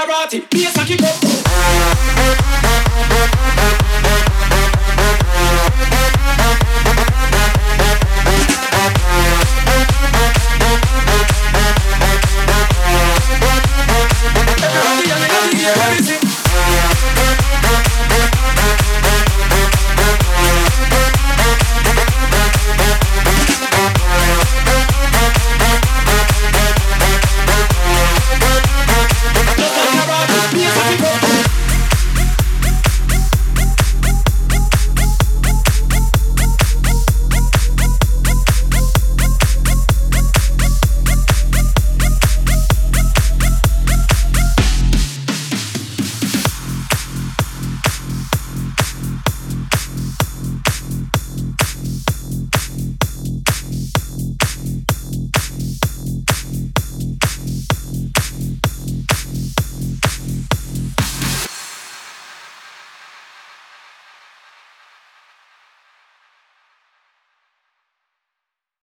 Maserati, bass a kick up.